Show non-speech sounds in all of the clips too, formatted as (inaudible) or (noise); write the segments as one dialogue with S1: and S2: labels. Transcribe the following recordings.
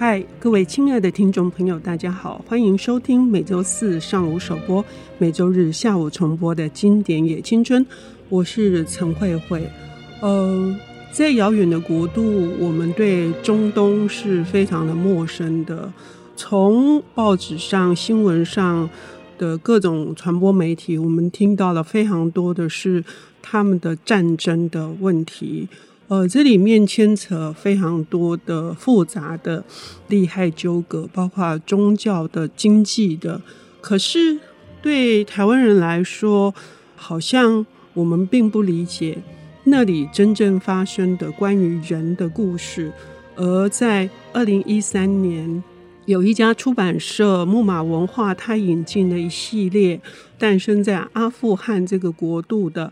S1: 嗨，各位亲爱的听众朋友，大家好，欢迎收听每周四上午首播、每周日下午重播的经典也青春。我是陈慧慧。呃，在遥远的国度，我们对中东是非常的陌生的。从报纸上、新闻上的各种传播媒体，我们听到了非常多的是他们的战争的问题。呃，这里面牵扯非常多的复杂的利害纠葛，包括宗教的、经济的。可是对台湾人来说，好像我们并不理解那里真正发生的关于人的故事。而在二零一三年，有一家出版社木马文化，它引进了一系列诞生在阿富汗这个国度的。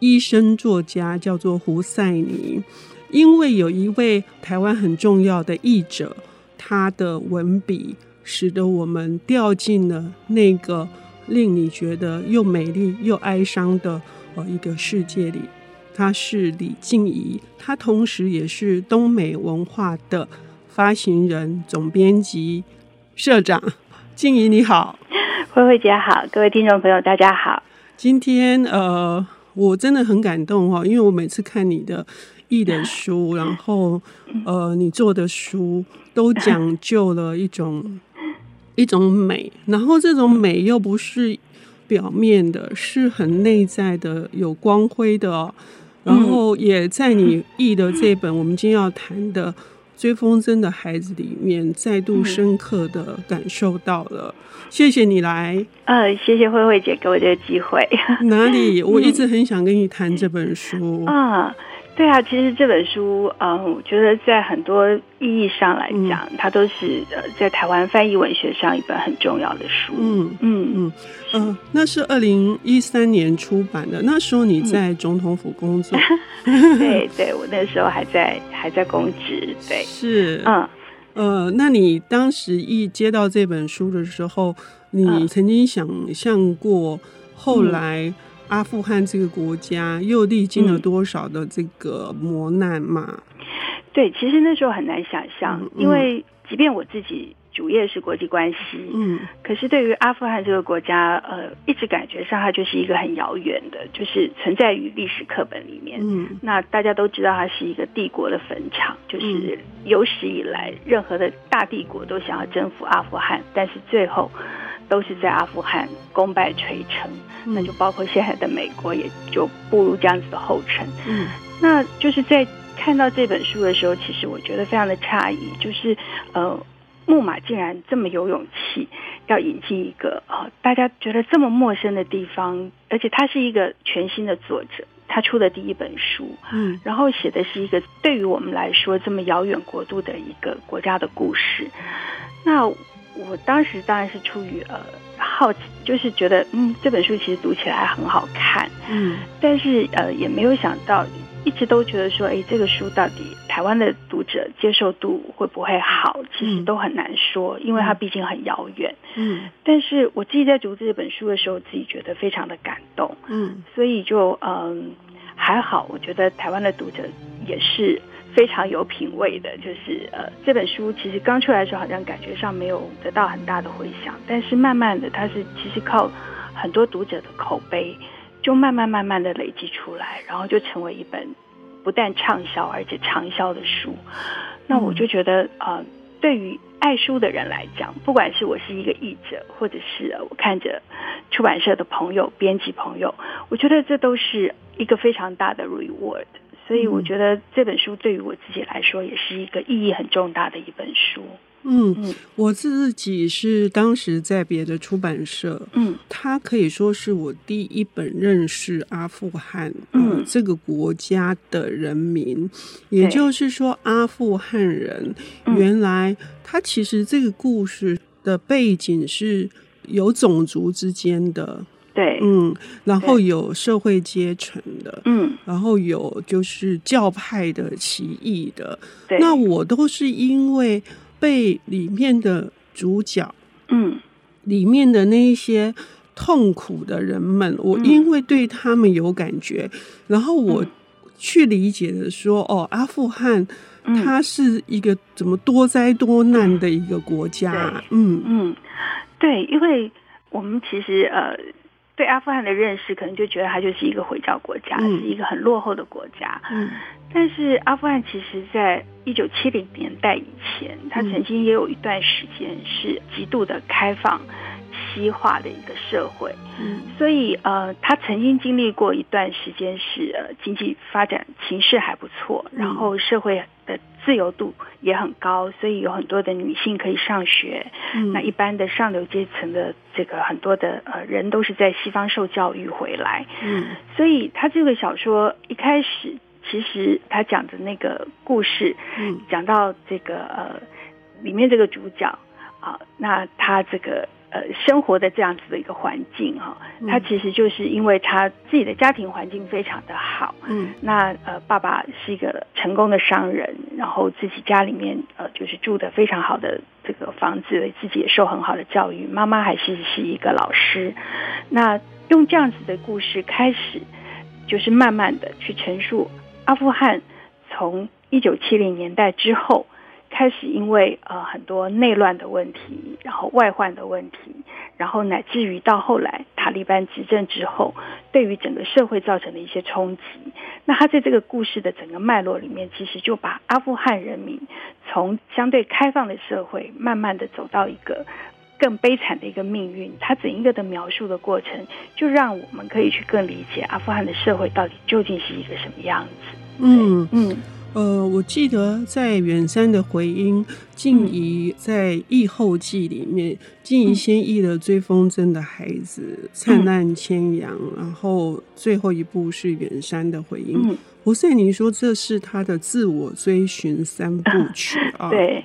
S1: 医生作家叫做胡赛尼，因为有一位台湾很重要的译者，他的文笔使得我们掉进了那个令你觉得又美丽又哀伤的呃一个世界里。他是李静怡，他同时也是东美文化的发行人、总编辑、社长。静怡你好，
S2: 慧慧姐好，各位听众朋友大家好。
S1: 今天呃。我真的很感动哈，因为我每次看你的译的书，(laughs) 然后呃，你做的书都讲究了一种一种美，然后这种美又不是表面的，是很内在的，有光辉的，然后也在你译的这本我们今天要谈的。追风筝的孩子里面，再度深刻的感受到了。谢谢你来，
S2: 呃，谢谢慧慧姐给我这个机会。
S1: 哪里？(laughs) 我一直很想跟你谈这本书
S2: 啊。对啊，其实这本书，嗯，我觉得在很多意义上来讲，嗯、它都是呃在台湾翻译文学上一本很重要的书。
S1: 嗯嗯嗯嗯，那是二零一三年出版的，那时候你在总统府工作。(laughs)
S2: 嗯、对对，我那时候还在还在公职。对，
S1: 是嗯呃，那你当时一接到这本书的时候，你曾经想象过后来、嗯？阿富汗这个国家又历经了多少的这个磨难嘛？
S2: 对，其实那时候很难想象，嗯、因为即便我自己主业是国际关系，嗯，可是对于阿富汗这个国家，呃，一直感觉上它就是一个很遥远的，就是存在于历史课本里面。嗯，那大家都知道它是一个帝国的坟场，就是有史以来任何的大帝国都想要征服阿富汗，但是最后。都是在阿富汗功败垂成，嗯，那就包括现在的美国，也就步入这样子的后尘。嗯，那就是在看到这本书的时候，其实我觉得非常的诧异，就是呃，木马竟然这么有勇气要引进一个呃大家觉得这么陌生的地方，而且他是一个全新的作者，他出的第一本书，嗯，然后写的是一个对于我们来说这么遥远国度的一个国家的故事，那。我当时当然是出于呃好奇，就是觉得嗯这本书其实读起来很好看，嗯，但是呃也没有想到，一直都觉得说，哎，这个书到底台湾的读者接受度会不会好，其实都很难说，因为它毕竟很遥远，嗯，但是我自己在读这本书的时候，自己觉得非常的感动，嗯，所以就嗯还好，我觉得台湾的读者也是。非常有品味的，就是呃，这本书其实刚出来的时候，好像感觉上没有得到很大的回响，但是慢慢的，它是其实靠很多读者的口碑，就慢慢慢慢的累积出来，然后就成为一本不但畅销而且长销的书。那我就觉得，呃，对于爱书的人来讲，不管是我是一个译者，或者是我看着出版社的朋友、编辑朋友，我觉得这都是一个非常大的 reward。所以我觉得这本书对于我自己来说也是一个意义很重大的一本书。
S1: 嗯嗯，我自己是当时在别的出版社，嗯，它可以说是我第一本认识阿富汗，嗯、呃，这个国家的人民。也就是说，阿富汗人原来他其实这个故事的背景是有种族之间的。
S2: 对，
S1: 嗯，然后有社会阶层的，嗯，然后有就是教派的、歧义的，对，那我都是因为被里面的主角，嗯，里面的那一些痛苦的人们，我因为对他们有感觉，然后我去理解的说，哦，阿富汗它是一个怎么多灾多难的一个国家？
S2: 嗯。嗯，对，因为我们其实呃。对阿富汗的认识，可能就觉得它就是一个回教国家，嗯、是一个很落后的国家。嗯，但是阿富汗其实，在一九七零年代以前，它曾经也有一段时间是极度的开放、西化的一个社会。嗯，所以呃，它曾经经历过一段时间是呃经济发展形势还不错，然后社会的。自由度也很高，所以有很多的女性可以上学。嗯、那一般的上流阶层的这个很多的呃人都是在西方受教育回来。嗯，所以他这个小说一开始其实他讲的那个故事，嗯，讲到这个呃里面这个主角啊，那他这个。呃，生活的这样子的一个环境哈，他其实就是因为他自己的家庭环境非常的好，嗯，那呃，爸爸是一个成功的商人，然后自己家里面呃就是住的非常好的这个房子，自己也受很好的教育，妈妈还是是一个老师，那用这样子的故事开始，就是慢慢的去陈述阿富汗从一九七零年代之后。开始因为呃很多内乱的问题，然后外患的问题，然后乃至于到后来塔利班执政之后，对于整个社会造成的一些冲击。那他在这个故事的整个脉络里面，其实就把阿富汗人民从相对开放的社会，慢慢的走到一个更悲惨的一个命运。他整一个的描述的过程，就让我们可以去更理解阿富汗的社会到底究竟是一个什么样子。
S1: 嗯嗯。呃，我记得在远山的回音，静怡在译后记里面，静怡先译了追风筝的孩子、灿烂千阳，然后最后一部是远山的回音。胡赛尼说这是他的自我追寻三部 (laughs) 曲啊。
S2: 对，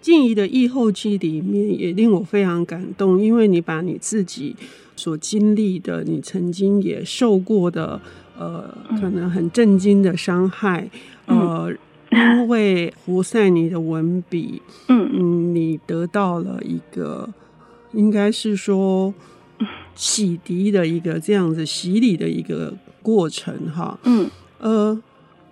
S1: 静怡的译后记里面也令我非常感动，因为你把你自己所经历的，你曾经也受过的，呃，可能很震惊的伤害。呃，因为胡赛尼的文笔，嗯。嗯，你得到了一个，应该是说洗涤的一个这样子洗礼的一个过程哈，嗯。呃，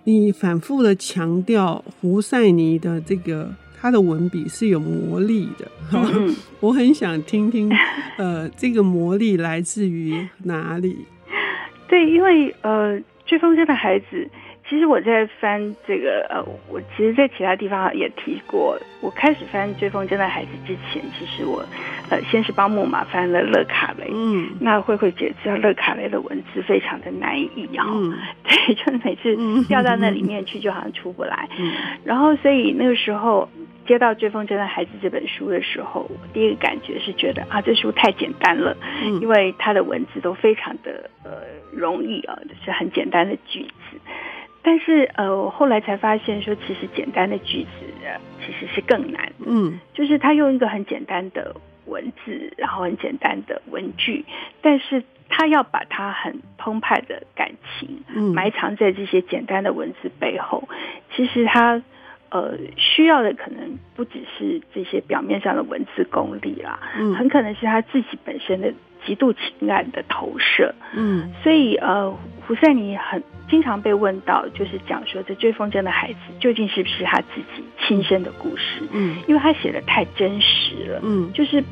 S1: 你反复的强调胡赛尼的这个他的文笔是有魔力的，嗯，我很想听听，呃，这个魔力来自于哪里？
S2: 对，因为呃，追风筝的孩子。其实我在翻这个呃，我其实，在其他地方也提过。我开始翻《追风筝的孩子》之前，其实我呃，先是帮木马翻了勒卡雷。嗯，那慧慧姐知道勒卡雷的文字非常的难以，然后 (laughs) 对，就每次掉到那里面去，就好像出不来。嗯，然后所以那个时候接到《追风筝的孩子》这本书的时候，我第一个感觉是觉得啊，这书太简单了，因为它的文字都非常的呃容易啊，就是很简单的句子。但是呃，我后来才发现说，其实简单的句子其实是更难。嗯，就是他用一个很简单的文字，然后很简单的文句，但是他要把他很澎湃的感情埋藏在这些简单的文字背后。其实他呃需要的可能不只是这些表面上的文字功力啦，嗯，很可能是他自己本身的极度情感的投射。嗯，所以呃，胡赛尼很。经常被问到，就是讲说这追风筝的孩子究竟是不是他自己亲身的故事？嗯，因为他写的太真实了，嗯，就是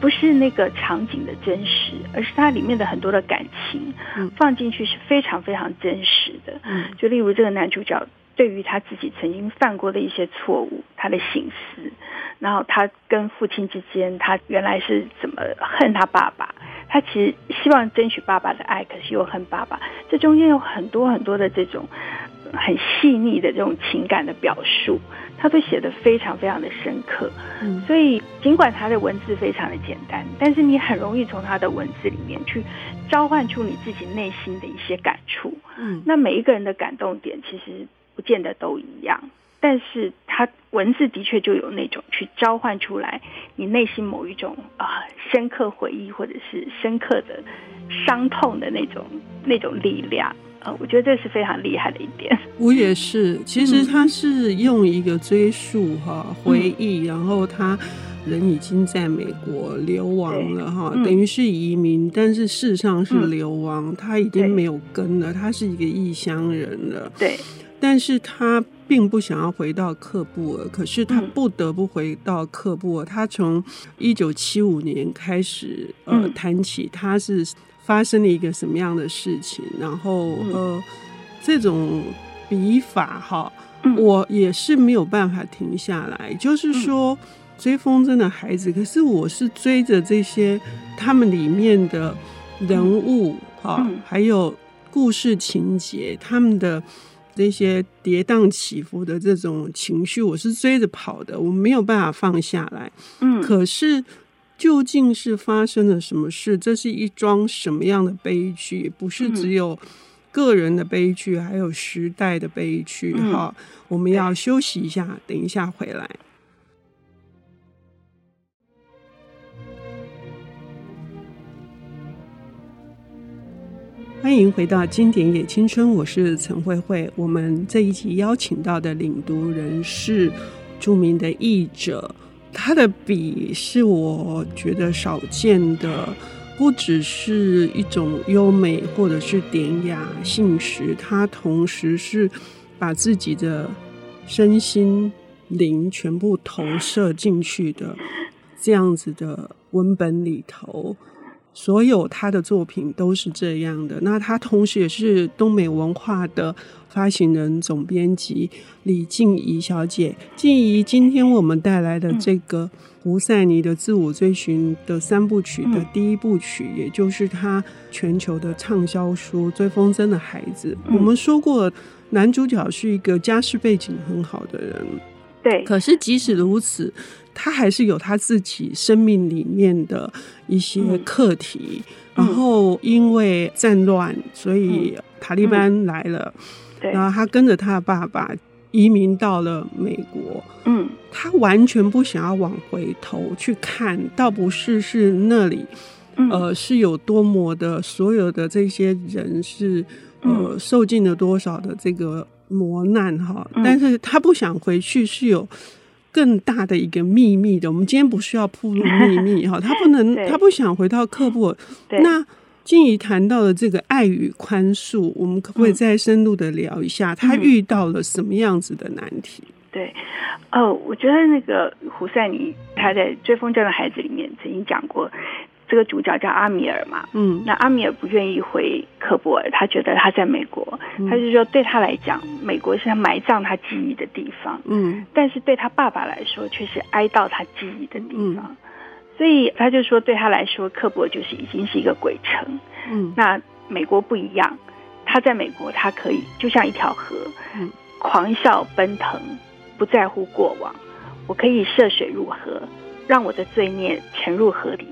S2: 不是那个场景的真实，而是他里面的很多的感情，放进去是非常非常真实的。嗯，就例如这个男主角对于他自己曾经犯过的一些错误，他的省思，然后他跟父亲之间，他原来是怎么恨他爸爸。他其实希望争取爸爸的爱，可是又恨爸爸。这中间有很多很多的这种很细腻的这种情感的表述，他都写得非常非常的深刻。嗯，所以尽管他的文字非常的简单，但是你很容易从他的文字里面去召唤出你自己内心的一些感触。嗯，那每一个人的感动点其实不见得都一样。但是他文字的确就有那种去召唤出来你内心某一种啊深刻回忆或者是深刻的伤痛的那种那种力量。啊，我觉得这是非常厉害的一点。
S1: 我也是，其实他是用一个追溯哈回忆，然后他人已经在美国流亡了哈，等于是移民，但是事实上是流亡，他已经没有根了，他是一个异乡人了。
S2: 对，
S1: 但是他并不想要回到克布尔，可是他不得不回到克布尔。他从一九七五年开始呃谈起，他是发生了一个什么样的事情，然后呃这种笔法哈。我也是没有办法停下来，就是说追风筝的孩子，可是我是追着这些他们里面的人物哈，还有故事情节，他们的这些跌宕起伏的这种情绪，我是追着跑的，我没有办法放下来。嗯，可是究竟是发生了什么事？这是一桩什么样的悲剧？不是只有。个人的悲剧，还有时代的悲剧，哈、嗯，我们要休息一下，等一下回来。欢迎回到《经典也青春》，我是陈慧慧。我们这一集邀请到的领读人是著名的译者，他的笔是我觉得少见的。不只是一种优美，或者是典雅、信实，它同时是把自己的身心灵全部投射进去的这样子的文本里头。所有他的作品都是这样的。那他同时也是东美文化的发行人、总编辑李静怡小姐。静怡，今天我们带来的这个胡赛尼的自我追寻的三部曲的第一部曲，也就是他全球的畅销书《追风筝的孩子》。我们说过，男主角是一个家世背景很好的人。
S2: 对。
S1: 可是即使如此。他还是有他自己生命里面的一些课题，嗯、然后因为战乱，所以塔利班来了，嗯、然后他跟着他的爸爸移民到了美国。嗯，他完全不想要往回头去看，倒不是是那里，呃，是有多么的，所有的这些人是呃受尽了多少的这个磨难哈，但是他不想回去，是有。更大的一个秘密的，我们今天不需要铺露秘密哈，(laughs) 他不能，他不想回到克布尔。那静怡谈到的这个爱与宽恕，我们可不可以再深入的聊一下，他遇到了什么样子的难题？
S2: 对，哦，我觉得那个胡赛尼他在《追风筝的孩子》里面曾经讲过。这个主角叫阿米尔嘛，嗯，那阿米尔不愿意回喀布尔，他觉得他在美国，嗯、他就说对他来讲，美国是他埋葬他记忆的地方，嗯，但是对他爸爸来说却是哀悼他记忆的地方，嗯、所以他就说对他来说，科布尔就是已经是一个鬼城，嗯，那美国不一样，他在美国他可以就像一条河，嗯，狂笑奔腾，不在乎过往，我可以涉水入河，让我的罪孽沉入河里。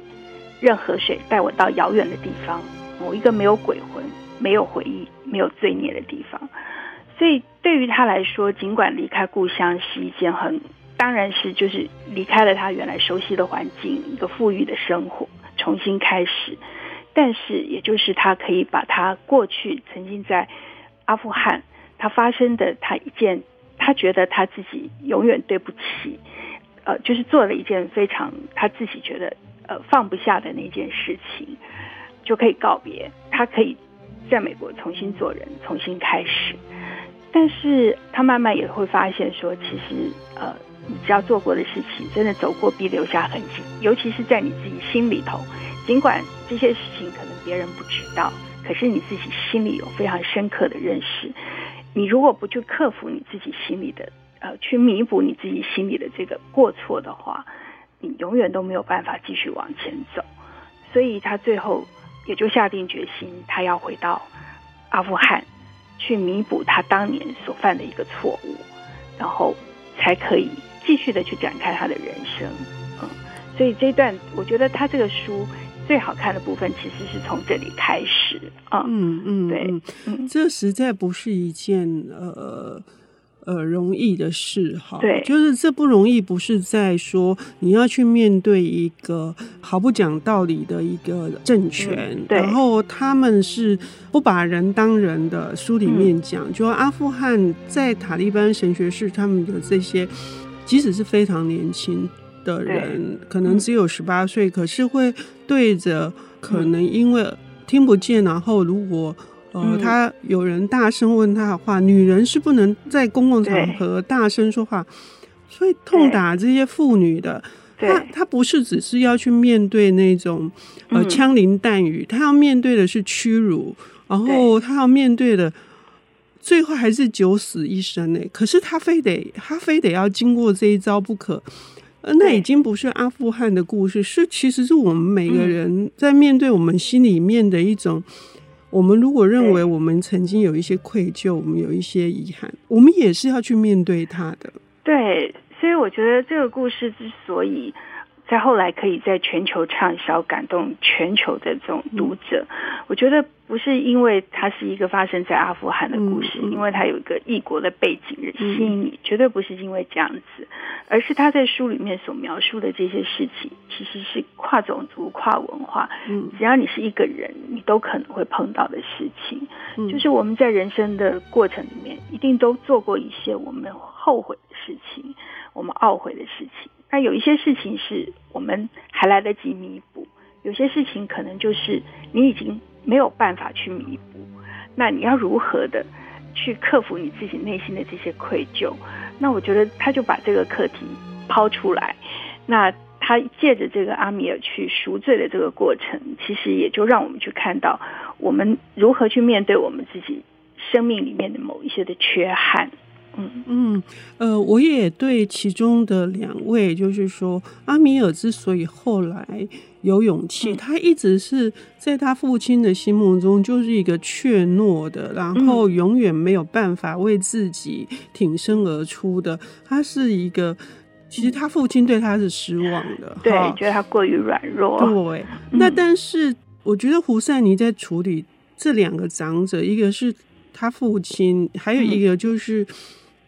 S2: 任何水带我到遥远的地方，某一个没有鬼魂、没有回忆、没有罪孽的地方。所以对于他来说，尽管离开故乡是一件很，当然是就是离开了他原来熟悉的环境，一个富裕的生活，重新开始。但是也就是他可以把他过去曾经在阿富汗他发生的他一件，他觉得他自己永远对不起，呃，就是做了一件非常他自己觉得。呃，放不下的那件事情，就可以告别。他可以在美国重新做人，重新开始。但是他慢慢也会发现说，其实呃，你只要做过的事情，真的走过必留下痕迹。尤其是在你自己心里头，尽管这些事情可能别人不知道，可是你自己心里有非常深刻的认识。你如果不去克服你自己心里的，呃，去弥补你自己心里的这个过错的话。你永远都没有办法继续往前走，所以他最后也就下定决心，他要回到阿富汗去弥补他当年所犯的一个错误，然后才可以继续的去展开他的人生。嗯，所以这段我觉得他这个书最好看的部分，其实是从这里开始。啊嗯嗯，对，
S1: 嗯，这实在不是一件呃。呃，容易的事哈，
S2: 对，
S1: 就是这不容易，不是在说你要去面对一个毫不讲道理的一个政
S2: 权，
S1: 然后他们是不把人当人的。书里面讲，嗯、就阿富汗在塔利班神学士他们的这些，即使是非常年轻，的人，可能只有十八岁，可是会对着可能因为听不见，然后如果呃他有人大声问他的话，女人是不能在公共场合大声说话，所以痛打这些妇女的。他他不是只是要去面对那种呃枪林弹雨，他要面对的是屈辱，然后他要面对的最后还是九死一生呢。可是他非得他非得要经过这一招不可。呃，那已经不是阿富汗的故事，是其实是我们每个人在面对我们心里面的一种。我们如果认为我们曾经有一些愧疚，我们有一些遗憾，我们也是要去面对它的。
S2: 对。所以我觉得这个故事之所以在后来可以在全球畅销，感动全球的这种读者，我觉得不是因为它是一个发生在阿富汗的故事，因为它有一个异国的背景吸引你，绝对不是因为这样子，而是他在书里面所描述的这些事情，其实是跨种族、跨文化，只要你是一个人，你都可能会碰到的事情。就是我们在人生的过程里面，一定都做过一些我们后悔的事情。我们懊悔的事情，那有一些事情是我们还来得及弥补，有些事情可能就是你已经没有办法去弥补。那你要如何的去克服你自己内心的这些愧疚？那我觉得他就把这个课题抛出来，那他借着这个阿米尔去赎罪的这个过程，其实也就让我们去看到我们如何去面对我们自己生命里面的某一些的缺憾。嗯
S1: 嗯，呃，我也对其中的两位，就是说，阿米尔之所以后来有勇气，嗯、他一直是在他父亲的心目中就是一个怯懦的，然后永远没有办法为自己挺身而出的。他是一个，其实他父亲对他是失望的，
S2: 对，觉得他过于软弱。
S1: 对，那但是我觉得胡赛尼在处理这两个长者，一个是他父亲，还有一个就是。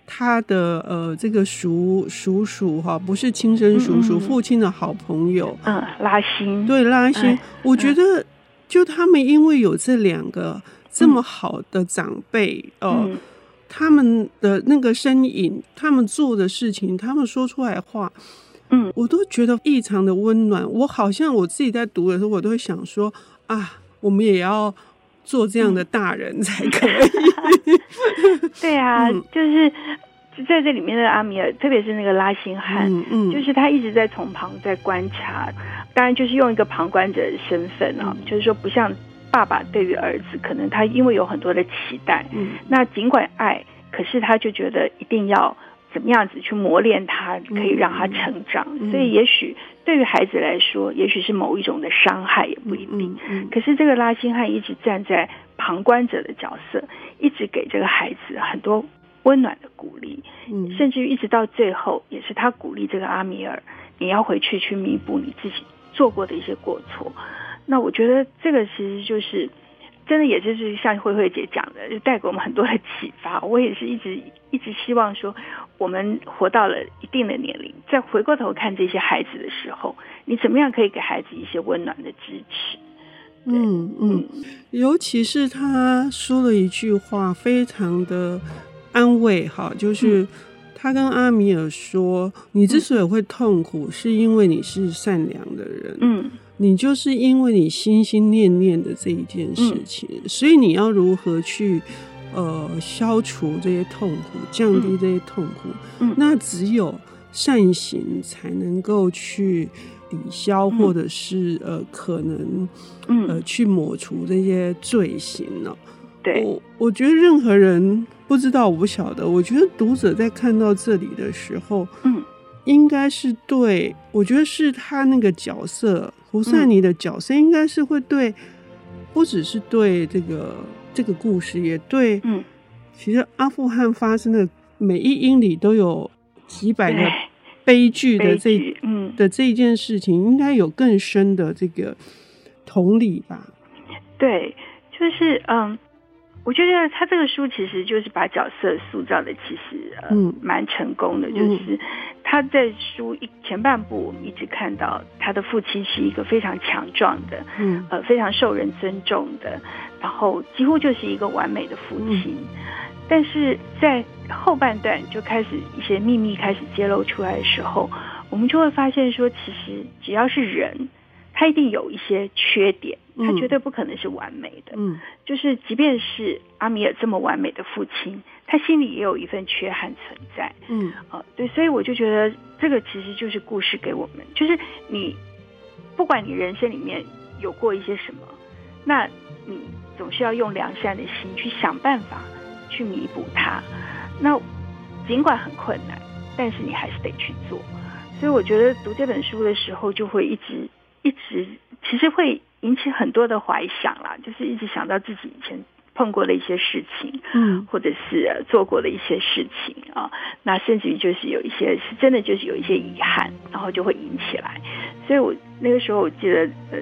S1: 他的呃，这个叔叔叔哈，不是亲生叔叔，嗯、父亲的好朋友，
S2: 嗯，拉辛，
S1: 对拉辛，哎、我觉得就他们因为有这两个这么好的长辈，呃，他们的那个身影，他们做的事情，他们说出来话，嗯，我都觉得异常的温暖。我好像我自己在读的时候，我都会想说啊，我们也要做这样的大人才可以。(laughs)
S2: 对啊，嗯、就是在这里面的阿米尔，特别是那个拉辛汉，嗯嗯、就是他一直在从旁在观察，当然就是用一个旁观者的身份啊，嗯、就是说不像爸爸对于儿子，可能他因为有很多的期待，嗯、那尽管爱，可是他就觉得一定要怎么样子去磨练他，可以让他成长，嗯、所以也许对于孩子来说，也许是某一种的伤害，也不一定。可是这个拉辛汉一直站在旁观者的角色。一直给这个孩子很多温暖的鼓励，嗯，甚至于一直到最后，也是他鼓励这个阿米尔，你要回去去弥补你自己做过的一些过错。那我觉得这个其实就是真的，也就是像慧慧姐讲的，就带给我们很多的启发。(laughs) 我也是一直一直希望说，我们活到了一定的年龄，再回过头看这些孩子的时候，你怎么样可以给孩子一些温暖的支持？
S1: 嗯嗯，尤其是他说了一句话，非常的安慰哈，就是他跟阿米尔说：“你之所以会痛苦，是因为你是善良的人，嗯，你就是因为你心心念念的这一件事情，所以你要如何去呃消除这些痛苦，降低这些痛苦，嗯，那只有善行才能够去。”抵消，或者是呃，可能呃，去抹除这些罪行呢？
S2: 对，
S1: 我我觉得任何人不知道，我不晓得。我觉得读者在看到这里的时候，嗯，应该是对，我觉得是他那个角色胡赛尼的角色，应该是会对，不只是对这个这个故事，也对，嗯，其实阿富汗发生的每一英里都有几百个。悲剧的这嗯的这一件事情，应该有更深的这个同理吧？
S2: 对，就是嗯，我觉得他这个书其实就是把角色塑造的其实嗯。蛮成功的，就是他在书一前半部，我们一直看到他的父亲是一个非常强壮的，嗯。呃非常受人尊重的，然后几乎就是一个完美的父亲。嗯但是在后半段就开始一些秘密开始揭露出来的时候，我们就会发现说，其实只要是人，他一定有一些缺点，他绝对不可能是完美的。嗯，就是即便是阿米尔这么完美的父亲，他心里也有一份缺憾存在。嗯，啊，对，所以我就觉得这个其实就是故事给我们，就是你不管你人生里面有过一些什么，那你总是要用良善的心去想办法去弥补它。那尽管很困难，但是你还是得去做。所以我觉得读这本书的时候，就会一直一直，其实会引起很多的怀想啦，就是一直想到自己以前碰过的一些事情，嗯，或者是做过的一些事情啊，那甚至于就是有一些是真的就是有一些遗憾，然后就会引起来。所以我那个时候我记得，呃，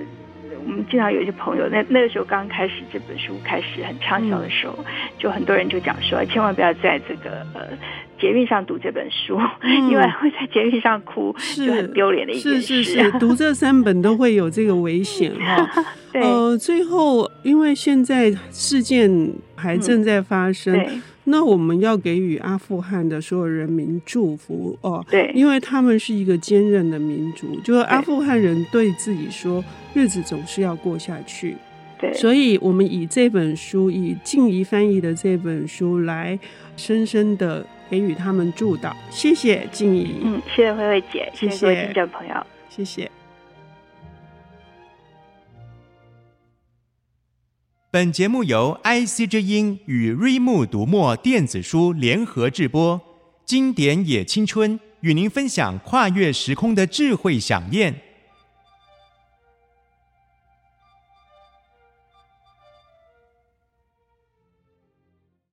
S2: 我们经常有一些朋友，那那个时候刚开始这本书开始很畅销的时候，嗯、就很多人就讲说，千万不要在这个呃。捷运上读这本书，嗯、因为会在捷运上哭，是就很丢脸的一件事。
S1: 是是是，读这三本都会有这个危险 (laughs) 哈。对呃，最后因为现在事件还正在发生，嗯、那我们要给予阿富汗的所有人民祝福哦。对，因为他们是一个坚韧的民族，就是阿富汗人对自己说，日子总是要过下去。对，所以我们以这本书，以静怡翻译的这本书来深深的。给予他们助导，谢谢静怡，
S2: 嗯，谢谢慧慧姐，谢谢各位听众朋友，
S1: 谢谢。
S3: 本节目由 IC 之音与瑞木读墨电子书联合制播，经典也青春与您分享跨越时空的智慧饗宴。